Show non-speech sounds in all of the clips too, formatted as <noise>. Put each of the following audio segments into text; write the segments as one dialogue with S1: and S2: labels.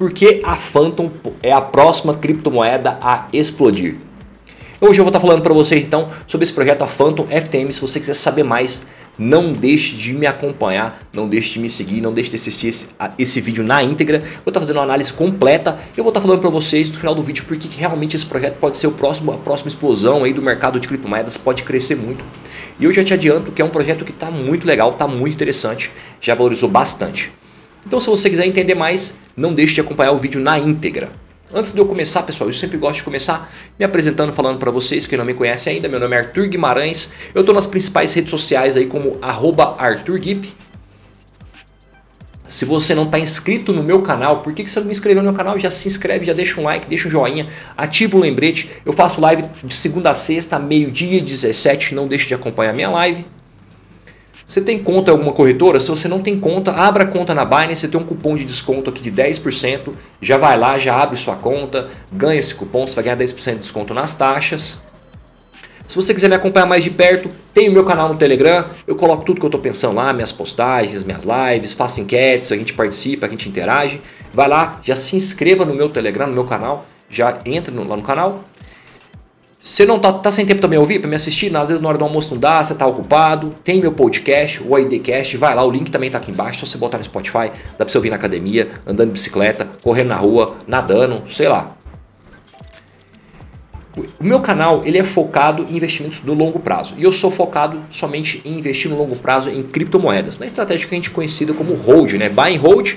S1: porque a Phantom é a próxima criptomoeda a explodir. Hoje eu vou estar falando para vocês então sobre esse projeto a Phantom FTM. Se você quiser saber mais, não deixe de me acompanhar, não deixe de me seguir, não deixe de assistir esse, esse vídeo na íntegra. Vou estar fazendo uma análise completa e eu vou estar falando para vocês no final do vídeo porque realmente esse projeto pode ser o próximo, a próxima explosão aí do mercado de criptomoedas, pode crescer muito. E eu já te adianto que é um projeto que está muito legal, está muito interessante, já valorizou bastante. Então se você quiser entender mais, não deixe de acompanhar o vídeo na íntegra. Antes de eu começar, pessoal, eu sempre gosto de começar me apresentando, falando para vocês que não me conhecem ainda. Meu nome é Arthur Guimarães. Eu estou nas principais redes sociais aí como @arthurguip. Se você não está inscrito no meu canal, por que, que você não me inscreveu no meu canal? Já se inscreve, já deixa um like, deixa um joinha, ativa o lembrete. Eu faço live de segunda a sexta, meio-dia 17. Não deixe de acompanhar a minha live. Você tem conta em alguma corretora? Se você não tem conta, abra conta na Binance, você tem um cupom de desconto aqui de 10%, já vai lá, já abre sua conta, ganha esse cupom, você vai ganhar 10% de desconto nas taxas. Se você quiser me acompanhar mais de perto, tem o meu canal no Telegram, eu coloco tudo que eu estou pensando lá, minhas postagens, minhas lives, faço enquetes, a gente participa, a gente interage. Vai lá, já se inscreva no meu Telegram, no meu canal, já entra lá no canal, você não tá, tá sem tempo também ouvir para me assistir? Às vezes na hora do almoço não dá, você tá ocupado. Tem meu podcast, o IDcast, vai lá, o link também tá aqui embaixo. Só você botar no Spotify, dá para você ouvir na academia, andando de bicicleta, correndo na rua, nadando, sei lá. O meu canal ele é focado em investimentos no longo prazo e eu sou focado somente em investir no longo prazo em criptomoedas, na estratégia que a gente conhecida como hold, né? Buy and hold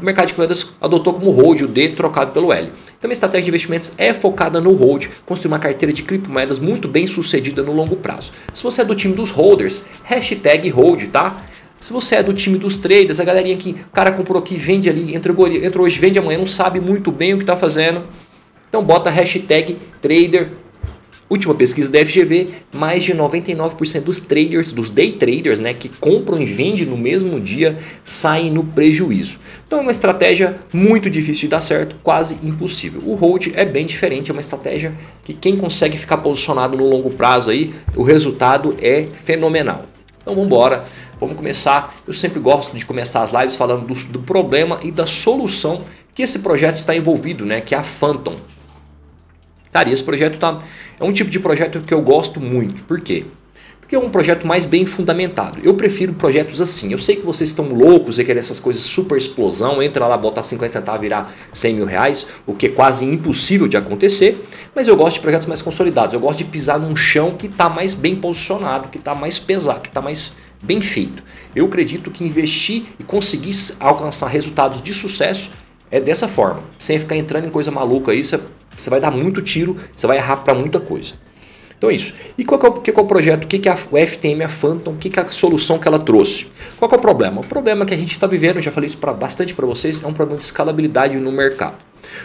S1: o mercado de criptomoedas adotou como hold o D trocado pelo L. Então a estratégia de investimentos é focada no hold, construir uma carteira de criptomoedas muito bem sucedida no longo prazo. Se você é do time dos holders, hashtag hold, tá? Se você é do time dos traders, a galerinha que o cara comprou aqui, vende ali, entrou, entrou hoje, vende amanhã, não sabe muito bem o que está fazendo. Então bota hashtag trader Última pesquisa da FGV, mais de 99% dos traders, dos day traders, né, que compram e vendem no mesmo dia, saem no prejuízo. Então é uma estratégia muito difícil de dar certo, quase impossível. O hold é bem diferente, é uma estratégia que quem consegue ficar posicionado no longo prazo aí, o resultado é fenomenal. Então vamos embora, vamos começar. Eu sempre gosto de começar as lives falando do, do problema e da solução que esse projeto está envolvido, né, que é a Phantom. Cara, e esse projeto tá, é um tipo de projeto que eu gosto muito. Por quê? Porque é um projeto mais bem fundamentado. Eu prefiro projetos assim. Eu sei que vocês estão loucos e querem essas coisas super explosão, entra lá, botar 50 centavos virar 100 mil reais, o que é quase impossível de acontecer. Mas eu gosto de projetos mais consolidados. Eu gosto de pisar num chão que está mais bem posicionado, que está mais pesado, que está mais bem feito. Eu acredito que investir e conseguir alcançar resultados de sucesso é dessa forma, sem ficar entrando em coisa maluca aí, você você vai dar muito tiro, você vai errar para muita coisa. Então é isso. E qual é o, que é o projeto? O que é a FTM, a Phantom? O que é a solução que ela trouxe? Qual é o problema? O problema que a gente está vivendo, já falei isso pra, bastante para vocês, é um problema de escalabilidade no mercado.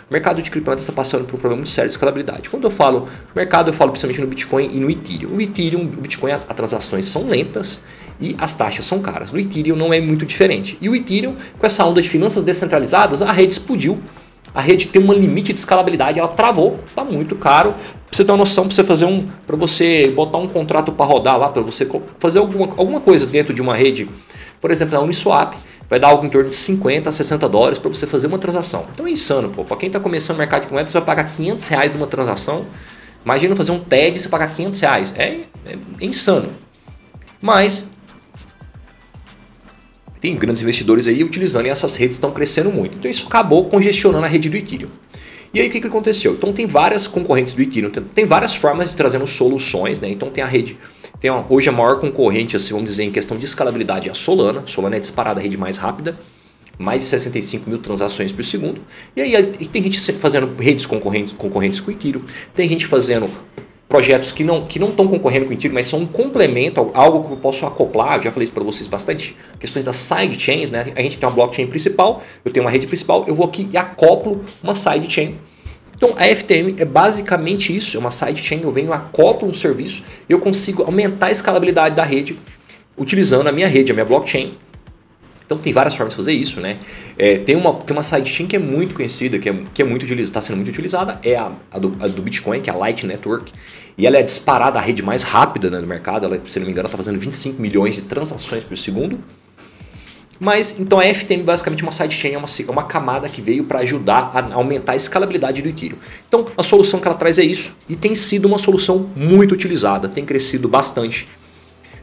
S1: O mercado de criptomoedas está passando por um problema muito sério de escalabilidade. Quando eu falo mercado, eu falo principalmente no Bitcoin e no Ethereum. O Ethereum, o Bitcoin, as transações são lentas e as taxas são caras. No Ethereum não é muito diferente. E o Ethereum, com essa onda de finanças descentralizadas, a rede explodiu a rede tem um limite de escalabilidade, ela travou, tá muito caro. Pra você ter uma noção, para você fazer um, para você botar um contrato para rodar lá, para você fazer alguma, alguma coisa dentro de uma rede, por exemplo, na Uniswap, vai dar algo em torno de 50 a 60 dólares para você fazer uma transação. Então é insano, pô. Para quem está começando no mercado de moedas, você vai pagar 500 reais numa transação. Imagina fazer um TED e você pagar 500 reais. É, é, é insano. Mas tem grandes investidores aí utilizando e essas redes estão crescendo muito. Então isso acabou congestionando a rede do Ethereum. E aí o que, que aconteceu? Então tem várias concorrentes do Ethereum, tem várias formas de trazendo soluções, né? Então tem a rede, tem uma, hoje a maior concorrente, assim, vamos dizer, em questão de escalabilidade é a Solana. Solana é disparada a rede mais rápida, mais de 65 mil transações por segundo. E aí tem gente fazendo redes concorrentes, concorrentes com o Ethereum, tem gente fazendo projetos que não que não estão concorrendo com o Ethereum, mas são um complemento, algo que eu posso acoplar. Eu já falei isso para vocês bastante. Questões das sidechains, né? A gente tem uma blockchain principal, eu tenho uma rede principal, eu vou aqui e acoplo uma sidechain. Então a FTM é basicamente isso, é uma sidechain, eu venho acoplo um serviço e eu consigo aumentar a escalabilidade da rede utilizando a minha rede, a minha blockchain então tem várias formas de fazer isso, né? É, tem, uma, tem uma sidechain que é muito conhecida, que é, que é muito utilizada, está sendo muito utilizada, é a, a, do, a, do, Bitcoin, que é a Light Network. E ela é disparada a rede mais rápida né, no mercado. Ela, se não me engano, está fazendo 25 milhões de transações por segundo. Mas então a FTM basicamente é uma sidechain, é uma, é uma camada que veio para ajudar a aumentar a escalabilidade do Ethereum. Então a solução que ela traz é isso e tem sido uma solução muito utilizada, tem crescido bastante.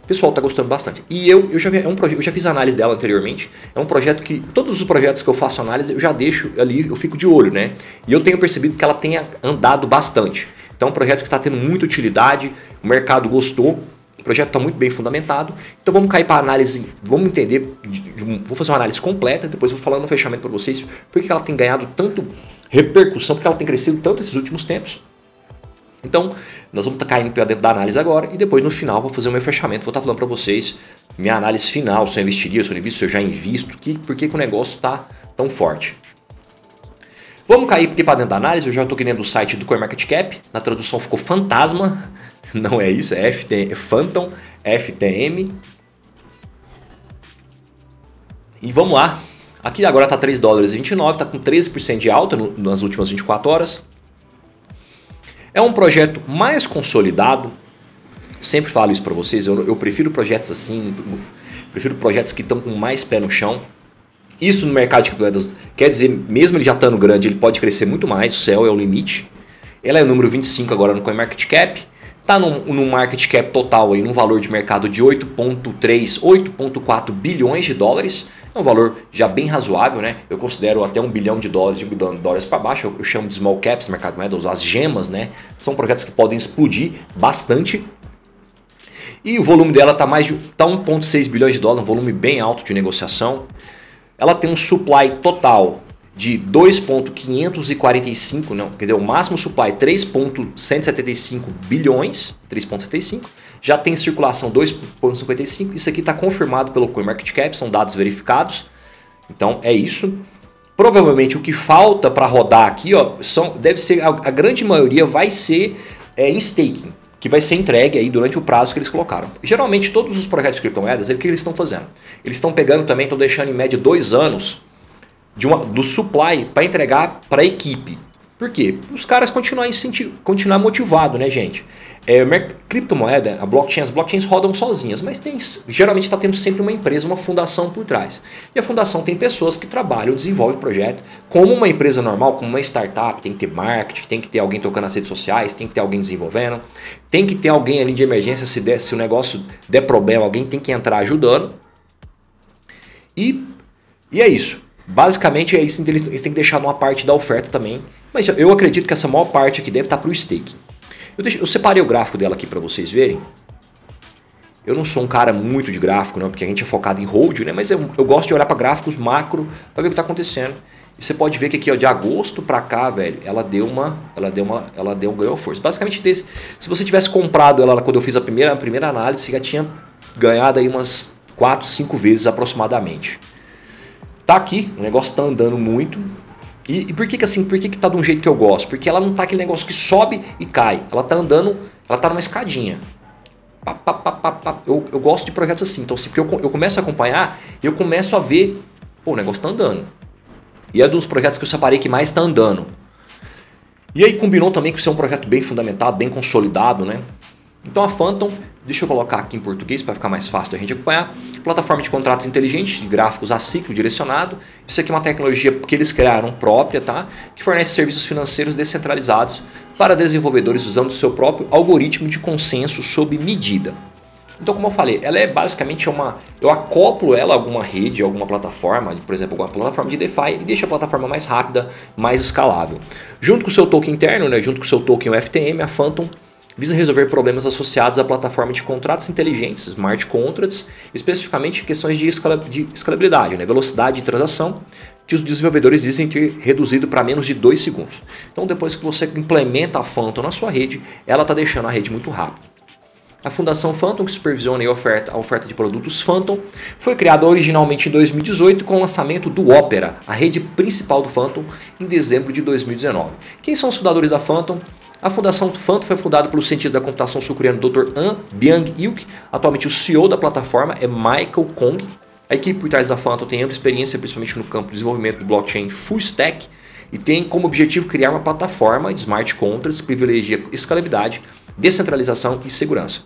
S1: Pessoal está gostando bastante. E eu, eu, já, é um eu já fiz análise dela anteriormente. É um projeto que, todos os projetos que eu faço análise, eu já deixo ali, eu fico de olho, né? E eu tenho percebido que ela tenha andado bastante. Então é um projeto que está tendo muita utilidade, o mercado gostou, o projeto está muito bem fundamentado. Então vamos cair para análise, vamos entender, vou fazer uma análise completa, depois vou falando no fechamento para vocês por que ela tem ganhado tanto repercussão, porque ela tem crescido tanto esses últimos tempos. Então, nós vamos estar tá caindo para dentro da análise agora e depois no final vou fazer o meu fechamento, vou estar falando para vocês minha análise final, se eu investiria, se eu invisto, se eu já invisto, que, por que, que o negócio está tão forte. Vamos cair aqui para dentro da análise, eu já estou querendo o site do CoinMarketCap, na tradução ficou fantasma, <laughs> Não é isso, é FT, Phantom FTM. E vamos lá. Aqui agora está 3 dólares e 29, está com 13% de alta no, nas últimas 24 horas. É um projeto mais consolidado. Sempre falo isso para vocês, eu, eu prefiro projetos assim, prefiro projetos que estão com mais pé no chão. Isso no mercado de criptomoedas quer dizer, mesmo ele já estando grande, ele pode crescer muito mais, o céu é o limite. Ela é o número 25 agora no CoinMarketCap. Está num, num market cap total, aí, num valor de mercado de 8,3, 8,4 bilhões de dólares. É um valor já bem razoável, né? Eu considero até um bilhão de dólares, de de dólares para baixo. Eu, eu, chamo de small caps, mercado moedas, as gemas, né? São projetos que podem explodir bastante. E o volume dela está mais de tá 1,6 bilhões de dólares, um volume bem alto de negociação. Ela tem um supply total de 2.545, não, quer dizer, o máximo supply 3.175 bilhões, 3.75, já tem circulação 2.55, isso aqui está confirmado pelo CoinMarketCap, são dados verificados, então é isso. Provavelmente o que falta para rodar aqui, ó, são, deve ser, a, a grande maioria vai ser é, em staking, que vai ser entregue aí durante o prazo que eles colocaram. Geralmente todos os projetos de criptomoedas, o que eles estão fazendo? Eles estão pegando também, estão deixando em média dois anos uma, do supply para entregar para a equipe. Por quê? Os caras continuar, continuar motivado, né, gente? É, criptomoeda, a blockchain, as blockchains rodam sozinhas, mas tem, geralmente está tendo sempre uma empresa, uma fundação por trás. E a fundação tem pessoas que trabalham, desenvolvem projeto, como uma empresa normal, como uma startup, tem que ter marketing, tem que ter alguém tocando nas redes sociais, tem que ter alguém desenvolvendo, tem que ter alguém ali de emergência se, der, se o negócio der problema, alguém tem que entrar ajudando. E, e é isso. Basicamente é isso, então eles, têm que deixar uma parte da oferta também. Mas eu acredito que essa maior parte aqui deve estar para o stake. Eu, deixo, eu separei o gráfico dela aqui para vocês verem. Eu não sou um cara muito de gráfico, não, porque a gente é focado em hold, né? Mas eu, eu gosto de olhar para gráficos macro para ver o que está acontecendo. E você pode ver que aqui, ó, de agosto para cá, velho, ela deu uma, ela deu uma, ela deu um ganhou força. Basicamente, desse, se você tivesse comprado ela quando eu fiz a primeira, a primeira análise, já tinha ganhado aí umas 4, 5 vezes aproximadamente. Tá aqui, o negócio tá andando muito. E, e, por que, que assim, por que, que tá de um jeito que eu gosto? Porque ela não tá aquele negócio que sobe e cai. Ela tá andando, ela tá numa escadinha. Pá, eu, eu gosto de projetos assim. Então, porque eu, eu começo a acompanhar, eu começo a ver, pô, o negócio tá andando. E é dos projetos que eu separei que mais tá andando. E aí combinou também com ser um projeto bem fundamentado, bem consolidado, né? Então a Phantom, deixa eu colocar aqui em português para ficar mais fácil da gente acompanhar. Plataforma de contratos inteligentes, de gráficos a ciclo direcionado. Isso aqui é uma tecnologia que eles criaram própria, tá? Que fornece serviços financeiros descentralizados para desenvolvedores usando o seu próprio algoritmo de consenso sob medida. Então, como eu falei, ela é basicamente uma. Eu acoplo ela a alguma rede, a alguma plataforma, por exemplo, alguma plataforma de DeFi e deixo a plataforma mais rápida, mais escalável. Junto com o seu token interno, né, junto com o seu token UFTM, a Phantom visa resolver problemas associados à plataforma de contratos inteligentes, smart contracts, especificamente questões de, escalabilidade, né, velocidade de transação, que os desenvolvedores dizem ter reduzido para menos de 2 segundos. Então, depois que você implementa a Phantom na sua rede, ela está deixando a rede muito rápida. A Fundação Phantom, que supervisiona oferta, a oferta de produtos Phantom, foi criada originalmente em 2018 com o lançamento do Opera, a rede principal do Phantom, em dezembro de 2019. Quem são os fundadores da Phantom? A Fundação Phantom foi fundada pelo cientista da computação sul-coreano Dr. An Byung-ilk. Atualmente o CEO da plataforma é Michael Kong. A equipe por trás da Phantom tem ampla experiência, principalmente no campo de desenvolvimento do blockchain full stack, e tem como objetivo criar uma plataforma de smart contracts que privilegia escalabilidade, descentralização e segurança.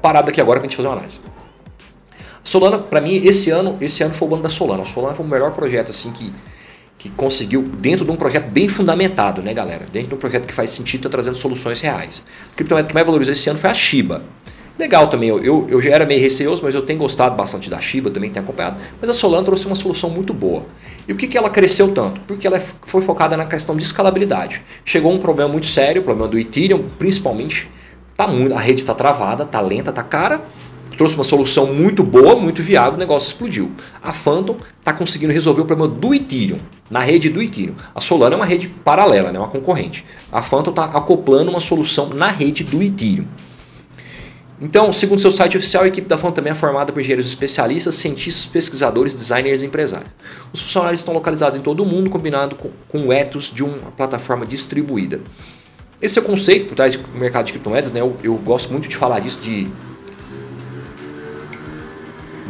S1: Parada aqui agora para a gente fazer uma análise. Solana, para mim, esse ano, esse ano foi o ano da Solana. A Solana foi o melhor projeto assim que, que conseguiu, dentro de um projeto bem fundamentado, né, galera? Dentro de um projeto que faz sentido, está trazendo soluções reais. A criptomoeda que mais valorizou esse ano foi a Shiba. Legal também, eu, eu, já era meio receoso, mas eu tenho gostado bastante da Shiba, também tenho acompanhado. Mas a Solana trouxe uma solução muito boa. E o que, que ela cresceu tanto? Porque ela foi focada na questão de escalabilidade. Chegou um problema muito sério, o problema do Ethereum, principalmente. Tá muito, a rede está travada, está lenta, está cara. Trouxe uma solução muito boa, muito viável, o negócio explodiu. A Phantom está conseguindo resolver o problema do Ethereum, na rede do Ethereum. A Solana é uma rede paralela, né, uma concorrente. A Phantom está acoplando uma solução na rede do Ethereum. Então, segundo seu site oficial, a equipe da Fonte também é formada por engenheiros especialistas, cientistas, pesquisadores, designers e empresários. Os funcionários estão localizados em todo o mundo, combinado com, com o ethos de uma plataforma distribuída. Esse é o conceito por trás do mercado de criptomoedas, né? Eu, eu gosto muito de falar disso, de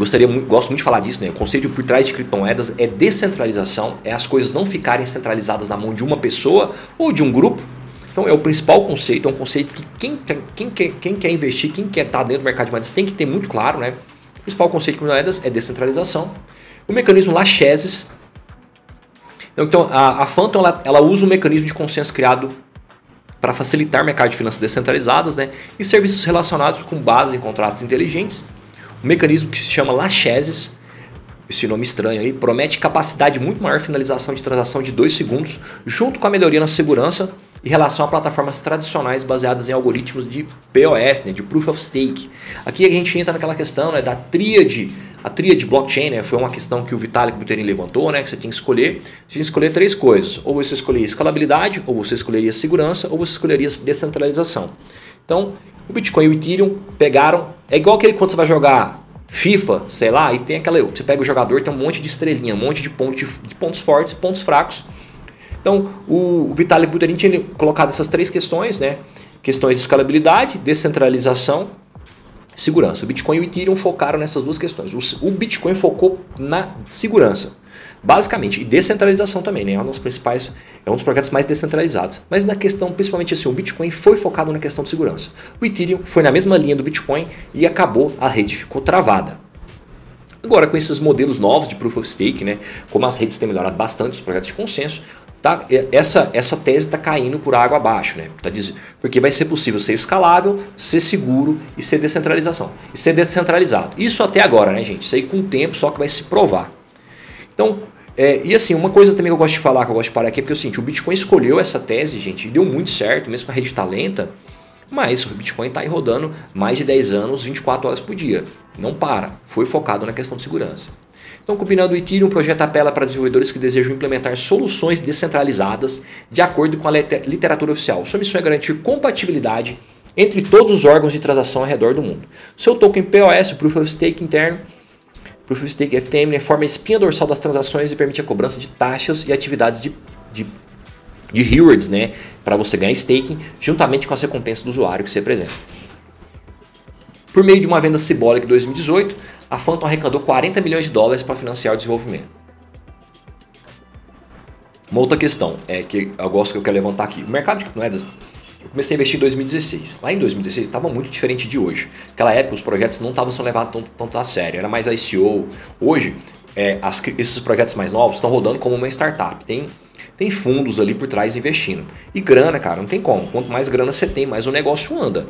S1: gostaria gosto muito de falar disso, né? O conceito por trás de criptomoedas é descentralização, é as coisas não ficarem centralizadas na mão de uma pessoa ou de um grupo, então é o principal conceito, é um conceito que quem, quem, quer, quem quer investir, quem quer estar dentro do mercado de moedas tem que ter muito claro, né? O principal conceito de moedas é descentralização. O mecanismo Lachesis. Então a, a Phantom ela, ela usa um mecanismo de consenso criado para facilitar o mercado de finanças descentralizadas né? e serviços relacionados com base em contratos inteligentes. Um mecanismo que se chama Lachesis, esse nome estranho aí, promete capacidade muito maior finalização de transação de 2 segundos, junto com a melhoria na segurança em relação a plataformas tradicionais baseadas em algoritmos de POS, né, de Proof of Stake. Aqui a gente entra naquela questão né, da tríade, a tríade blockchain, né, foi uma questão que o Vitalik Buterin levantou, né, que você tem que escolher, você tem que escolher três coisas, ou você escolheria escalabilidade, ou você escolheria segurança, ou você escolheria descentralização. Então, o Bitcoin e o Ethereum pegaram, é igual aquele quando você vai jogar FIFA, sei lá, e tem aquela, você pega o jogador, tem um monte de estrelinha, um monte de, ponto de, pontos fortes, pontos fracos, então, o Vitalik Buterin tinha colocado essas três questões, né? Questões de escalabilidade, descentralização, segurança. O Bitcoin e o Ethereum focaram nessas duas questões. O Bitcoin focou na segurança, basicamente, e descentralização também, né? É um dos principais, é um dos projetos mais descentralizados. Mas na questão, principalmente assim, o Bitcoin foi focado na questão de segurança. O Ethereum foi na mesma linha do Bitcoin e acabou, a rede ficou travada. Agora, com esses modelos novos de Proof of Stake, né, como as redes têm melhorado bastante, os projetos de consenso, Tá, essa, essa tese está caindo por água abaixo, né? Tá dizendo, porque vai ser possível ser escalável, ser seguro e ser descentralização. E ser descentralizado. Isso até agora, né, gente? Isso aí com o tempo só que vai se provar. Então, é, e assim, uma coisa também que eu gosto de falar, que eu gosto de parar aqui, é porque assim, o Bitcoin escolheu essa tese, gente, e deu muito certo, mesmo com a rede está lenta, mas o Bitcoin está aí rodando mais de 10 anos, 24 horas por dia. Não para. Foi focado na questão de segurança. Então, combinando o Ethereum, o projeto apela para desenvolvedores que desejam implementar soluções descentralizadas de acordo com a literatura oficial. Sua missão é garantir compatibilidade entre todos os órgãos de transação ao redor do mundo. Seu token POS, Proof of Stake interno, Proof of Stake FTM, né, forma a espinha dorsal das transações e permite a cobrança de taxas e atividades de, de, de rewards, né, para você ganhar staking, juntamente com as recompensas do usuário que você apresenta. Por meio de uma venda Symbolic 2018, a Phantom arrecadou 40 milhões de dólares para financiar o desenvolvimento. Uma outra questão é que eu gosto que eu quero levantar aqui. O mercado de criptomoedas, eu comecei a investir em 2016. Lá em 2016 estava muito diferente de hoje. Naquela época os projetos não estavam sendo levados tanto, tanto a sério, era mais ICO. Hoje, é, as, esses projetos mais novos estão rodando como uma startup. Tem, tem fundos ali por trás investindo. E grana, cara, não tem como. Quanto mais grana você tem, mais o negócio anda.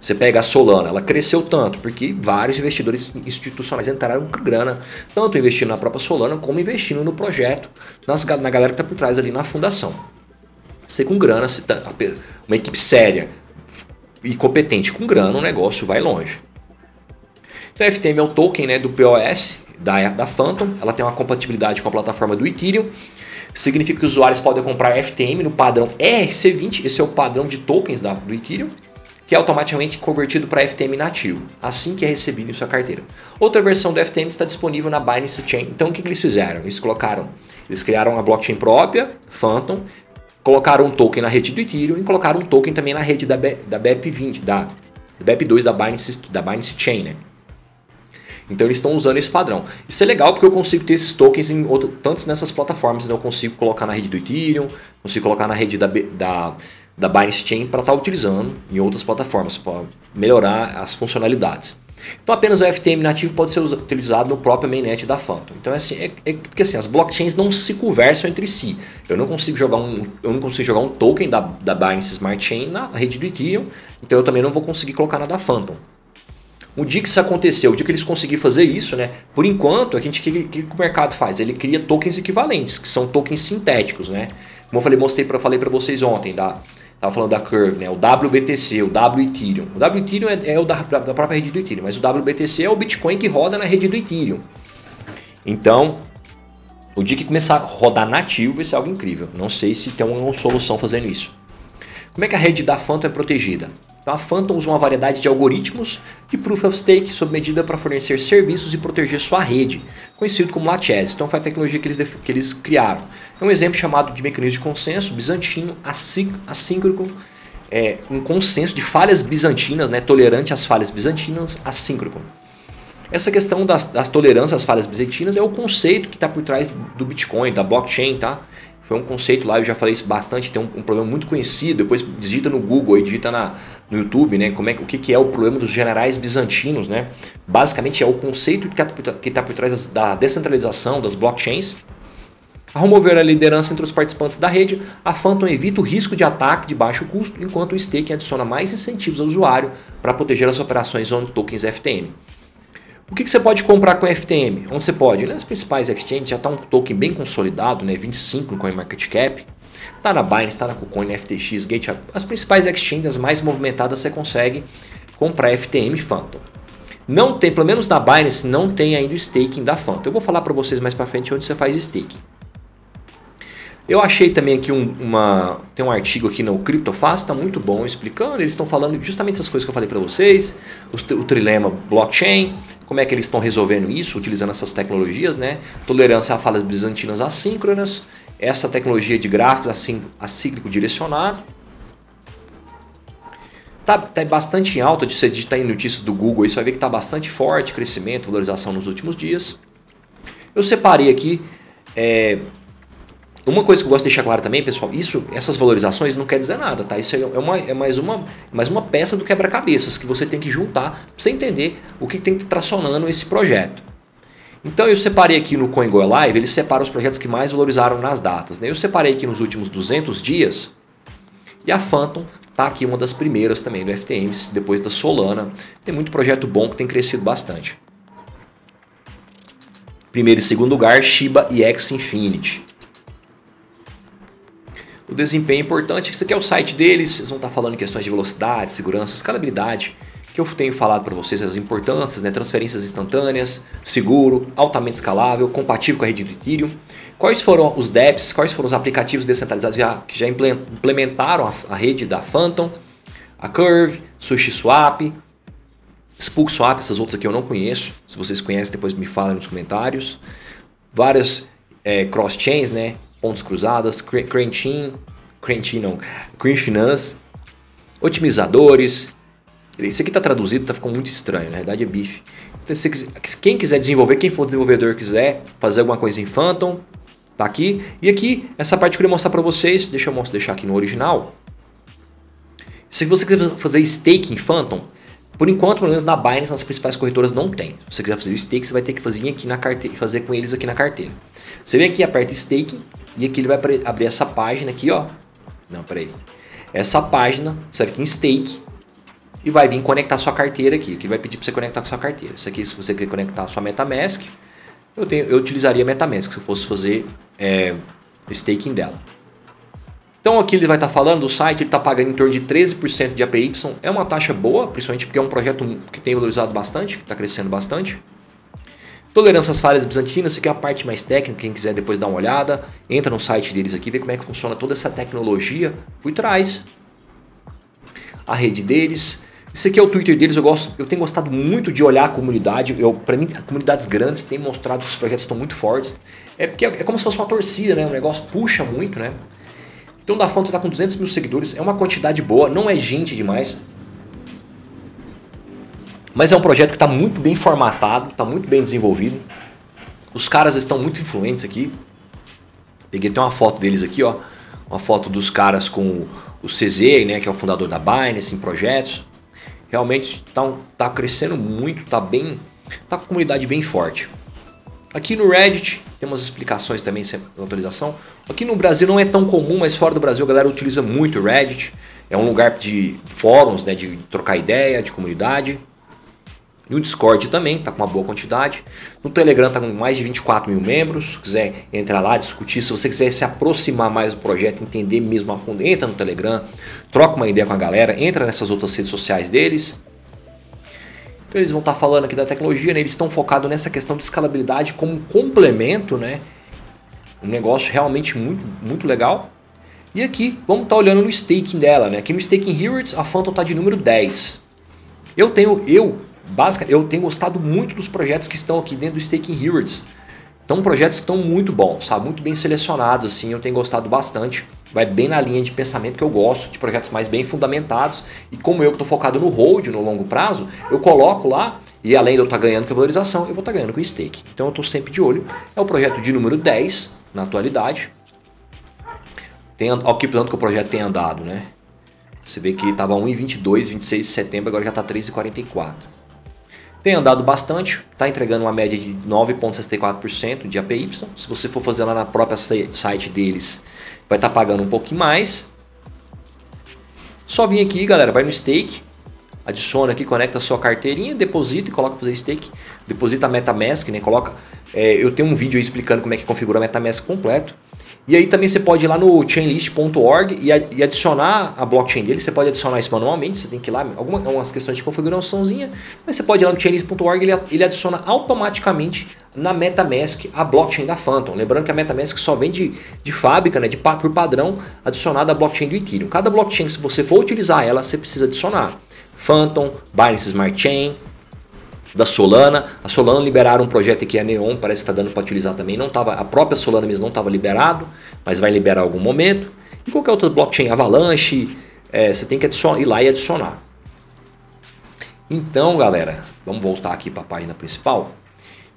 S1: Você pega a Solana, ela cresceu tanto porque vários investidores institucionais entraram com grana, tanto investindo na própria Solana como investindo no projeto, nas, na galera que está por trás ali na fundação. Você com grana, você tá, uma equipe séria e competente com grana, o negócio vai longe. Então, FTM é um token né, do POS da, da Phantom, ela tem uma compatibilidade com a plataforma do Ethereum. Significa que os usuários podem comprar FTM no padrão ERC20, esse é o padrão de tokens da, do Ethereum que é automaticamente convertido para FTM nativo, assim que é recebido em sua carteira. Outra versão do FTM está disponível na Binance Chain. Então o que, que eles fizeram? Eles colocaram, eles criaram uma blockchain própria, Phantom, colocaram um token na rede do Ethereum e colocaram um token também na rede da, da BEP20, da, da BEP2 da Binance, da Binance Chain, né? Então eles estão usando esse padrão. Isso é legal porque eu consigo ter esses tokens em outro, tantos nessas plataformas. Então eu consigo colocar na rede do Ethereum, consigo colocar na rede da, da da Binance Chain para estar tá utilizando em outras plataformas para melhorar as funcionalidades. Então apenas o FTM nativo pode ser utilizado no próprio mainnet da Phantom. Então é assim, é, é, porque assim, as blockchains não se conversam entre si. Eu não consigo jogar um, eu não consigo jogar um token da, da Binance Smart Chain na rede do Ethereum, então eu também não vou conseguir colocar na da Phantom. O dia que isso aconteceu, o dia que eles conseguirem fazer isso, né? Por enquanto, a gente o que, que, o mercado faz? Ele cria tokens equivalentes, que são tokens sintéticos, né? Como eu falei, mostrei para falei para vocês ontem, da Tava falando da Curve, né? O WBTC, o W Ethereum. O W Ethereum é, é o da, da própria rede do Ethereum, mas o WBTC é o Bitcoin que roda na rede do Ethereum. Então, o dia que começar a rodar nativo vai ser algo incrível. Não sei se tem uma solução fazendo isso. Como é que a rede da Phantom é protegida? Então, a Phantom usa uma variedade de algoritmos de Proof of Stake sob medida para fornecer serviços e proteger sua rede, conhecido como Laches. Então foi a tecnologia que eles, que eles criaram. É um exemplo chamado de mecanismo de consenso bizantino assíncrono, é, um consenso de falhas bizantinas, né, tolerante às falhas bizantinas assíncrono. Essa questão das, das tolerâncias às falhas bizantinas é o conceito que está por trás do Bitcoin, da blockchain, tá? Foi um conceito lá, eu já falei isso bastante, tem um, um problema muito conhecido. Depois digita no Google digita na, no YouTube, né? Como é, o que, que é o problema dos generais bizantinos, né? Basicamente é o conceito que está tá por trás da descentralização das blockchains. Ao a liderança entre os participantes da rede, a Phantom evita o risco de ataque de baixo custo, enquanto o staking adiciona mais incentivos ao usuário para proteger as operações on tokens FTM. O que, que, você pode comprar com FTM? Onde você pode? Nas principais exchanges já está um token bem consolidado, né? 25 no CoinMarketCap. Está na Binance, está na KuCoin, FTX, Gate. As principais exchanges as mais movimentadas você consegue comprar FTM Phantom. Não tem, pelo menos na Binance, não tem ainda o staking da Phantom. Eu vou falar para vocês mais para frente onde você faz staking. Eu achei também aqui um, uma, tem um artigo aqui no CryptoFast, está muito bom explicando. Eles estão falando justamente essas coisas que eu falei para vocês, o, o trilema blockchain, como é que eles estão resolvendo isso, utilizando essas tecnologias, né? Tolerância a falas bizantinas assíncronas, essa tecnologia de gráficos assim, acíclico direcionado. Tá, tá bastante em alta de você digitar em notícias do Google, você vai ver que está bastante forte crescimento, valorização nos últimos dias. Eu separei aqui é, uma coisa que eu gosto de deixar claro também, pessoal, isso, essas valorizações não quer dizer nada, tá? Isso é, uma, é mais, uma, mais uma peça do quebra-cabeças que você tem que juntar para você entender o que tem que tracionando esse projeto. Então eu separei aqui no CoinGo Live, ele separa os projetos que mais valorizaram nas datas. Né? Eu separei aqui nos últimos 200 dias e a Phantom tá aqui uma das primeiras também do FTM, depois da Solana. Tem muito projeto bom que tem crescido bastante. Primeiro e segundo lugar, Shiba e X Infinity o desempenho é importante. Esse aqui é o site deles, eles vão estar falando em questões de velocidade, segurança, escalabilidade, que eu tenho falado para vocês as importâncias, né? transferências instantâneas, seguro, altamente escalável, compatível com a rede do Ethereum. Quais foram os dApps, quais foram os aplicativos descentralizados que já implementaram a, a rede da Phantom, a Curve, SushiSwap, SpookSwap, essas outras aqui eu não conheço. Se vocês conhecem, depois me falem nos comentários. Várias é, cross-chains, né? Pontos cruzadas, Crentin, Crentin não, Green Finance, otimizadores. Isso aqui está traduzido, está ficando muito estranho, na verdade é bife. Então, se, quem quiser desenvolver, quem for desenvolvedor quiser fazer alguma coisa em Phantom, tá aqui. E aqui, essa parte que eu queria mostrar para vocês, deixa eu mostrar, deixar aqui no original. Se você quiser fazer stake em Phantom, por enquanto, pelo menos na Binance, nas principais corretoras não tem. Se você quiser fazer stake, você vai ter que fazer aqui na carteira, fazer com eles aqui na carteira. Você vem aqui, aperta stake e aqui ele vai abrir essa página aqui, ó. Não, peraí. Essa página, você vai aqui em stake e vai vir conectar sua carteira aqui. Que vai pedir para você conectar com sua carteira. Isso aqui, se você quer conectar a sua MetaMask, eu, tenho, eu utilizaria MetaMask se eu fosse fazer é, staking dela. Então aqui ele vai estar tá falando do site, ele está pagando em torno de 13% de APY. É uma taxa boa, principalmente porque é um projeto que tem valorizado bastante, está crescendo bastante. Tolerância às falhas bizantinas, isso aqui é a parte mais técnica, quem quiser depois dar uma olhada, entra no site deles aqui, vê como é que funciona toda essa tecnologia por trás. A rede deles. Esse aqui é o Twitter deles, eu, gosto, eu tenho gostado muito de olhar a comunidade. Para mim, comunidades grandes têm mostrado que os projetos estão muito fortes. É porque é como se fosse uma torcida, né? O negócio puxa muito, né? Então da Fonte está com 200 mil seguidores, é uma quantidade boa, não é gente demais. Mas é um projeto que está muito bem formatado, está muito bem desenvolvido. Os caras estão muito influentes aqui. Peguei até uma foto deles aqui, ó. Uma foto dos caras com o CZ, né, que é o fundador da Binance, em projetos. realmente está tá crescendo muito, tá bem, tá com a comunidade bem forte. Aqui no Reddit tem umas explicações também sem atualização. Aqui no Brasil não é tão comum, mas fora do Brasil a galera utiliza muito o Reddit. É um lugar de fóruns, né, de trocar ideia, de comunidade. E o Discord também está com uma boa quantidade. No Telegram está com mais de 24 mil membros. Se quiser entrar lá, discutir. Se você quiser se aproximar mais do projeto, entender mesmo a fundo, entra no Telegram, troca uma ideia com a galera, entra nessas outras redes sociais deles. Então eles vão estar tá falando aqui da tecnologia, né? eles estão focados nessa questão de escalabilidade como complemento, né? Um negócio realmente muito, muito legal. E aqui, vamos estar tá olhando no staking dela, né? Aqui no Staking Heroes, a Phantom está de número 10. Eu tenho, eu basicamente, eu tenho gostado muito dos projetos que estão aqui dentro do Staking Heroes. Então, projetos que estão muito bons, sabe? Muito bem selecionados, assim, eu tenho gostado bastante. Vai bem na linha de pensamento que eu gosto, de projetos mais bem fundamentados. E como eu que estou focado no hold, no longo prazo, eu coloco lá, e além de eu estar tá ganhando com a valorização, eu vou estar tá ganhando com o stake. Então eu estou sempre de olho. É o projeto de número 10 na atualidade. Tem, ó, que tanto que o projeto tem andado, né? Você vê que estava 1,22, 26 de setembro, agora já está 3,44. Tem andado bastante, está entregando uma média de 9,64% de APY. Se você for fazer lá na própria site deles, vai estar tá pagando um pouquinho mais. Só vir aqui, galera, vai no stake, adiciona aqui, conecta a sua carteirinha, deposita e coloca para fazer stake. Deposita a MetaMask, né? Coloca. É, eu tenho um vídeo explicando como é que configura a MetaMask completo. E aí também você pode ir lá no chainlist.org e, adicionar a blockchain dele. Você pode adicionar isso manualmente, você tem que ir lá, algumas questões de configuraçãozinha, mas você pode ir lá no chainlist.org ele, ele adiciona automaticamente na MetaMask a blockchain da Phantom. Lembrando que a MetaMask só vem de, de fábrica, né, de, por padrão, adicionada a blockchain do Ethereum. Cada blockchain, se você for utilizar ela, você precisa adicionar. Phantom, Binance Smart Chain, da Solana. A Solana liberaram um projeto aqui, a Neon, parece que está dando para utilizar também. Não tava, a própria Solana mesmo não estava liberado, mas vai liberar algum momento. E qualquer outra blockchain, Avalanche, é, você tem que adicionar, ir lá e adicionar. Então, galera, vamos voltar aqui para a página principal.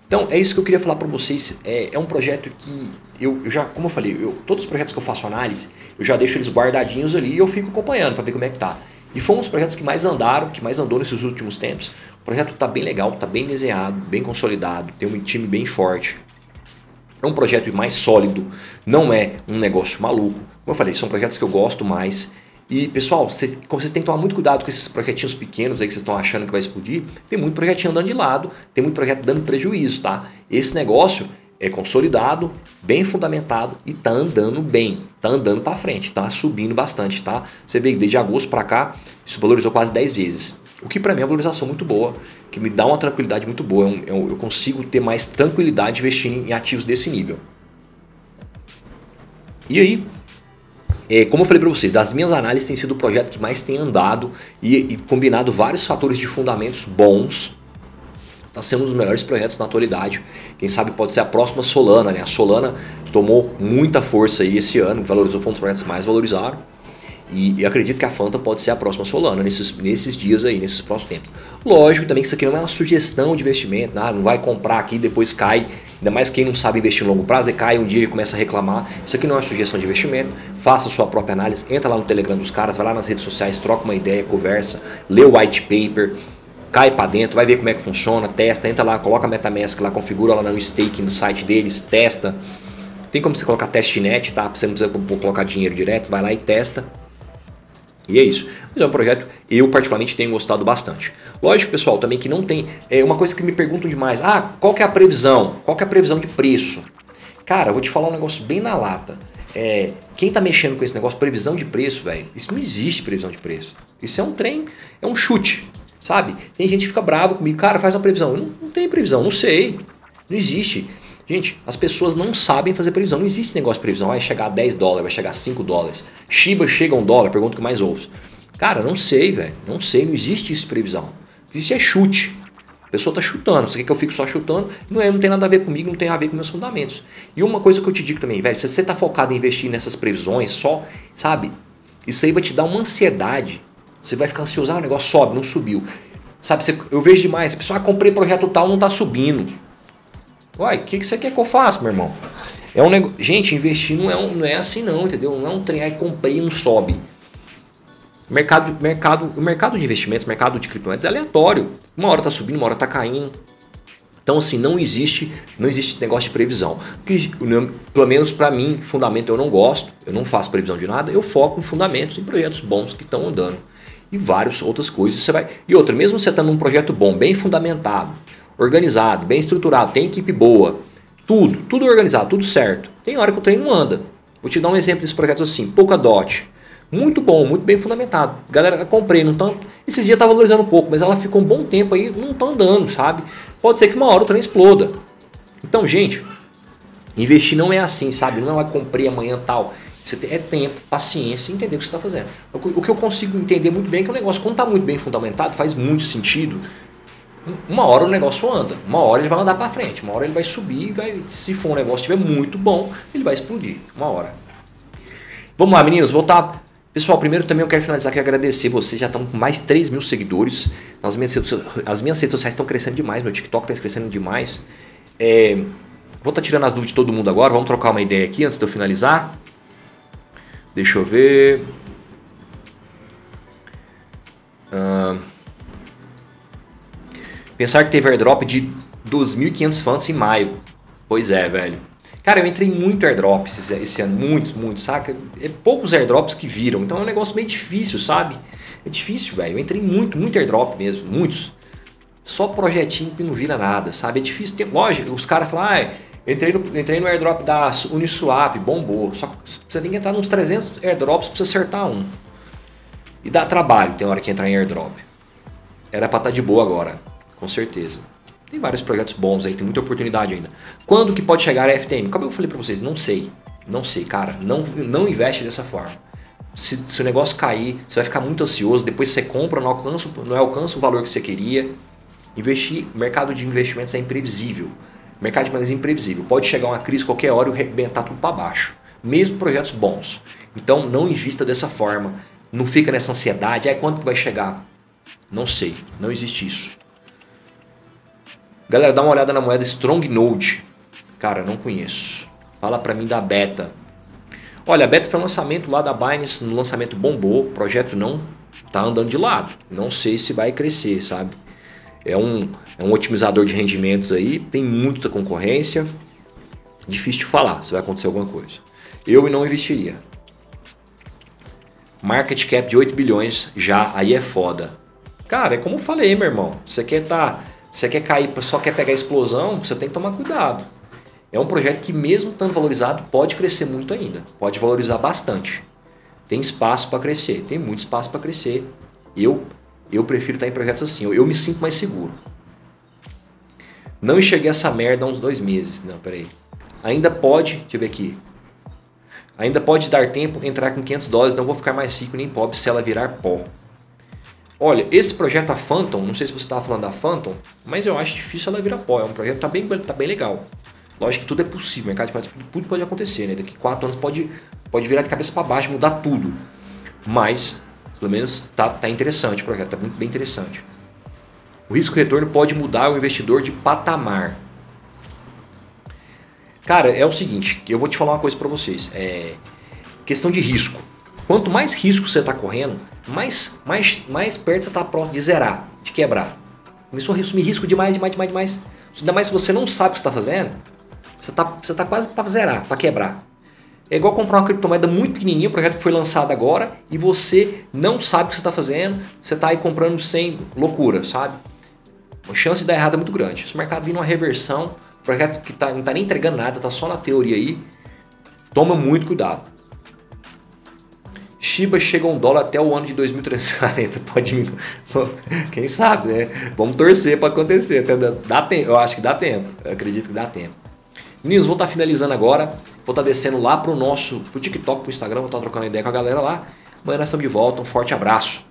S1: Então, é isso que eu queria falar para vocês. É, é, um projeto que eu, eu, já, como eu falei, eu, todos os projetos que eu faço análise, eu já deixo eles guardadinhos ali e eu fico acompanhando para ver como é que tá. E foi um dos projetos que mais andaram, que mais andou nesses últimos tempos. O projeto está bem legal, está bem desenhado, bem consolidado, tem um time bem forte. É um projeto mais sólido, não é um negócio maluco. Como eu falei, são projetos que eu gosto mais. E pessoal, vocês, vocês têm que tomar muito cuidado com esses projetinhos pequenos aí que vocês estão achando que vai explodir. Tem muito projetinho andando de lado, tem muito projeto dando prejuízo, tá? Esse negócio é consolidado, bem fundamentado e tá andando bem, tá andando para frente, tá subindo bastante, tá? Você vê que desde agosto para cá isso valorizou quase 10 vezes. O que para mim é uma valorização muito boa, que me dá uma tranquilidade muito boa. Eu, eu consigo ter mais tranquilidade investindo em ativos desse nível. E aí, é, como eu falei para vocês, das minhas análises tem sido o projeto que mais tem andado e, e combinado vários fatores de fundamentos bons Está sendo um dos melhores projetos na atualidade. Quem sabe pode ser a próxima Solana, né? A Solana tomou muita força aí esse ano, valorizou, foi um dos projetos mais valorizados. E, e acredito que a Fanta pode ser a próxima Solana nesses, nesses dias aí, nesses próximos tempos. Lógico também que isso aqui não é uma sugestão de investimento, nada, não vai comprar aqui depois cai. Ainda mais quem não sabe investir no longo prazo, e cai um dia e começa a reclamar. Isso aqui não é sugestão de investimento. Faça sua própria análise, entra lá no Telegram dos caras, vai lá nas redes sociais, troca uma ideia, conversa, lê o white paper cai para dentro, vai ver como é que funciona, testa, entra lá, coloca a MetaMask lá, configura lá no staking do site deles, testa. Tem como você colocar testnet, tá? Você não precisa colocar dinheiro direto, vai lá e testa. E é isso. Mas é um projeto eu particularmente tenho gostado bastante. Lógico, pessoal, também que não tem. É uma coisa que me perguntam demais. Ah, qual que é a previsão? Qual que é a previsão de preço? Cara, eu vou te falar um negócio bem na lata. É, quem tá mexendo com esse negócio, previsão de preço, velho, isso não existe previsão de preço. Isso é um trem, é um chute. Sabe? Tem gente que fica bravo comigo, cara, faz uma previsão. Não, não tem previsão, não sei. Não existe. Gente, as pessoas não sabem fazer previsão. Não existe negócio de previsão. Vai chegar a 10 dólares, vai chegar a 5 dólares. Shiba chega a 1 dólar, pergunta que mais ouço. Cara, não sei, velho. Não sei, não existe isso previsão. Existe é chute. A pessoa tá chutando. Você quer que eu fique só chutando? Não, é, não tem nada a ver comigo, não tem a ver com meus fundamentos. E uma coisa que eu te digo também, velho, se você tá focado em investir nessas previsões só, sabe? Isso aí vai te dar uma ansiedade você vai ficar ansioso, ah, o negócio sobe, não subiu. Sabe, você, eu vejo demais, pessoal, ah, comprei projeto tal, não está subindo. Uai, o que, que você quer que eu faça, meu irmão? É um negócio. Gente, investir não é, um, não é assim não, entendeu? Não é um trem, aí comprei e não sobe. Mercado, mercado, o mercado de investimentos, mercado de criptomoedas é aleatório. Uma hora está subindo, uma hora está caindo. Então assim, não existe, não existe negócio de previsão. Pelo menos para mim, fundamento eu não gosto, eu não faço previsão de nada, eu foco em fundamentos, em projetos bons que estão andando. E várias outras coisas você vai. E outra, mesmo você estando num projeto bom, bem fundamentado, organizado, bem estruturado, tem equipe boa, tudo, tudo organizado, tudo certo. Tem hora que o trem não anda. Vou te dar um exemplo desses projetos assim, Polkadot. Muito bom, muito bem fundamentado. Galera, comprei, não tão. Esses dias tá valorizando um pouco, mas ela ficou um bom tempo aí, não tá andando, sabe? Pode ser que uma hora o trem exploda. Então, gente, investir não é assim, sabe? Não é uma comprei amanhã tal. Você tem, é tempo, paciência e entender o que você está fazendo. O que eu consigo entender muito bem é que o negócio, quando está muito bem fundamentado, faz muito sentido. Uma hora o negócio anda, uma hora ele vai andar para frente, uma hora ele vai subir, vai, se for um negócio estiver muito bom, ele vai explodir, uma hora. Vamos lá, meninos, voltar Pessoal, primeiro também eu quero finalizar aqui agradecer vocês, já estão com mais de 3 mil seguidores. As minhas, redes, as minhas redes sociais estão crescendo demais, meu TikTok está crescendo demais. É, vou estar tá tirando as dúvidas de todo mundo agora, vamos trocar uma ideia aqui antes de eu finalizar. Deixa eu ver. Uh, pensar que teve airdrop de 2.500 fãs em maio. Pois é, velho. Cara, eu entrei muito airdrops esse, esse, ano, muitos, muitos, saca? É poucos airdrops que viram, então é um negócio meio difícil, sabe? É difícil, velho. Eu entrei muito, muito airdrop mesmo, muitos. Só projetinho que não vira nada, sabe? É difícil. Tem, lógico, os caras falam, ah, entrei no, entrei no airdrop da Uniswap, bombou. Só que você tem que entrar nos 300 airdrops pra você acertar um. E dá trabalho, tem hora que entrar em airdrop. Era pra estar tá de boa agora, com certeza. Tem vários projetos bons aí, tem muita oportunidade ainda. Quando que pode chegar a FTM? Como eu falei para vocês, não sei. Não sei, cara. Não, não investe dessa forma. Se, se, o negócio cair, você vai ficar muito ansioso, depois você compra, não alcança, não alcança o valor que você queria. Investir, mercado de investimentos é imprevisível. Mercado de é imprevisível. Pode chegar uma crise qualquer hora e arrebentar tudo para baixo. Mesmo projetos bons. Então não invista dessa forma. Não fica nessa ansiedade. Ah, quanto que vai chegar? Não sei. Não existe isso. Galera, dá uma olhada na moeda Strong Node. Cara, não conheço. Fala pra mim da Beta. Olha, a Beta foi um lançamento lá da Binance, no lançamento bombou, o projeto não tá andando de lado. Não sei se vai crescer, sabe? É um, é um otimizador de rendimentos aí, tem muita concorrência. Difícil de falar se vai acontecer alguma coisa. Eu não investiria. Market cap de 8 bilhões já, aí é foda. Cara, é como eu falei, meu irmão. Você quer tá você quer cair, só quer pegar explosão, você tem que tomar cuidado. É um projeto que, mesmo estando valorizado, pode crescer muito ainda. Pode valorizar bastante. Tem espaço para crescer, tem muito espaço para crescer. Eu, eu prefiro estar em projetos assim, eu, eu me sinto mais seguro. Não enxerguei essa merda há uns dois meses. Não, peraí. Ainda pode, deixa eu ver aqui. Ainda pode dar tempo entrar com 500 dólares, não vou ficar mais rico nem pobre se ela virar pó. Olha, esse projeto, a Phantom, não sei se você estava falando da Phantom, mas eu acho difícil ela virar pó. É um projeto que tá bem, tá bem legal. Lógico que tudo é possível, mercado de tudo pode acontecer, né? Daqui quatro anos pode, pode virar de cabeça para baixo, mudar tudo. Mas, pelo menos, tá, tá interessante o projeto, tá muito bem interessante. O risco retorno pode mudar o investidor de patamar. Cara, é o seguinte, eu vou te falar uma coisa para vocês. É questão de risco. Quanto mais risco você está correndo, mais, mais, mais perto você está próximo de zerar, de quebrar. Começou a assumir risco demais, demais, demais, demais. Ainda mais se você não sabe o que está fazendo, você está você tá quase para zerar, para quebrar. É igual comprar uma criptomoeda muito pequenininha, o projeto que foi lançado agora, e você não sabe o que você está fazendo, você está aí comprando sem loucura, sabe? A chance de dar errado é muito grande. Se o mercado vir numa reversão, projeto que tá, não está nem entregando nada, está só na teoria aí, toma muito cuidado. Shiba chega a um dólar até o ano de 2340. <laughs> Pode. Quem sabe, né? Vamos torcer para acontecer. Até dá, tempo. Eu acho que dá tempo. Eu acredito que dá tempo. Meninos, vou estar tá finalizando agora. Vou estar tá descendo lá pro nosso pro TikTok, pro Instagram. Vou estar tá trocando ideia com a galera lá. Amanhã nós estamos de volta. Um forte abraço.